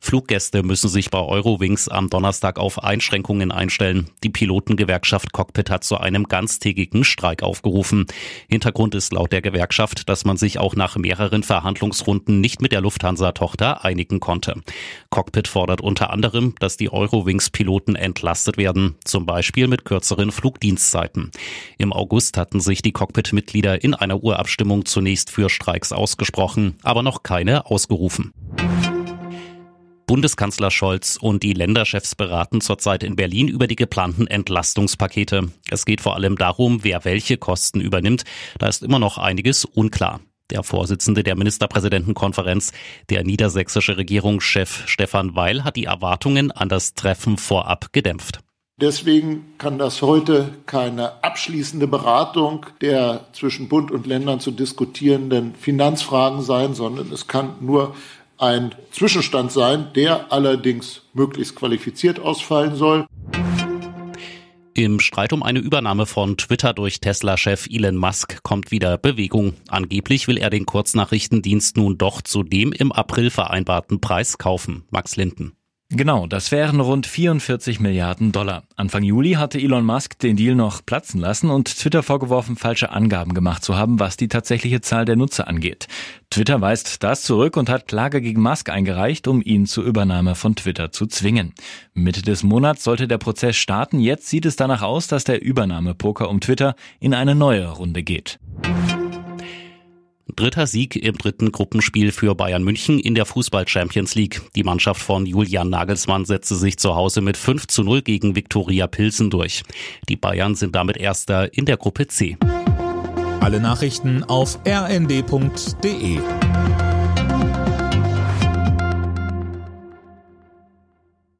Fluggäste müssen sich bei Eurowings am Donnerstag auf Einschränkungen einstellen. Die Pilotengewerkschaft Cockpit hat zu einem ganztägigen Streik aufgerufen. Hintergrund ist laut der Gewerkschaft, dass man sich auch nach mehreren Verhandlungsrunden nicht mit der Lufthansa-Tochter einigen konnte. Cockpit fordert unter anderem, dass die Eurowings-Piloten entlastet werden, zum Beispiel mit kürzeren Flugdienstzeiten. Im August hatten sich die Cockpit-Mitglieder in einer Urabstimmung zunächst für Streiks ausgesprochen, aber noch keine ausgerufen. Bundeskanzler Scholz und die Länderchefs beraten zurzeit in Berlin über die geplanten Entlastungspakete. Es geht vor allem darum, wer welche Kosten übernimmt. Da ist immer noch einiges unklar. Der Vorsitzende der Ministerpräsidentenkonferenz, der niedersächsische Regierungschef Stefan Weil, hat die Erwartungen an das Treffen vorab gedämpft. Deswegen kann das heute keine abschließende Beratung der zwischen Bund und Ländern zu diskutierenden Finanzfragen sein, sondern es kann nur ein Zwischenstand sein, der allerdings möglichst qualifiziert ausfallen soll. Im Streit um eine Übernahme von Twitter durch Tesla-Chef Elon Musk kommt wieder Bewegung. Angeblich will er den Kurznachrichtendienst nun doch zu dem im April vereinbarten Preis kaufen. Max Linden. Genau, das wären rund 44 Milliarden Dollar. Anfang Juli hatte Elon Musk den Deal noch platzen lassen und Twitter vorgeworfen, falsche Angaben gemacht zu haben, was die tatsächliche Zahl der Nutzer angeht. Twitter weist das zurück und hat Klage gegen Musk eingereicht, um ihn zur Übernahme von Twitter zu zwingen. Mitte des Monats sollte der Prozess starten. Jetzt sieht es danach aus, dass der Übernahmepoker um Twitter in eine neue Runde geht. Dritter Sieg im dritten Gruppenspiel für Bayern München in der Fußball Champions League. Die Mannschaft von Julian Nagelsmann setzte sich zu Hause mit 5 zu 0 gegen Viktoria Pilsen durch. Die Bayern sind damit Erster in der Gruppe C. Alle Nachrichten auf rnd.de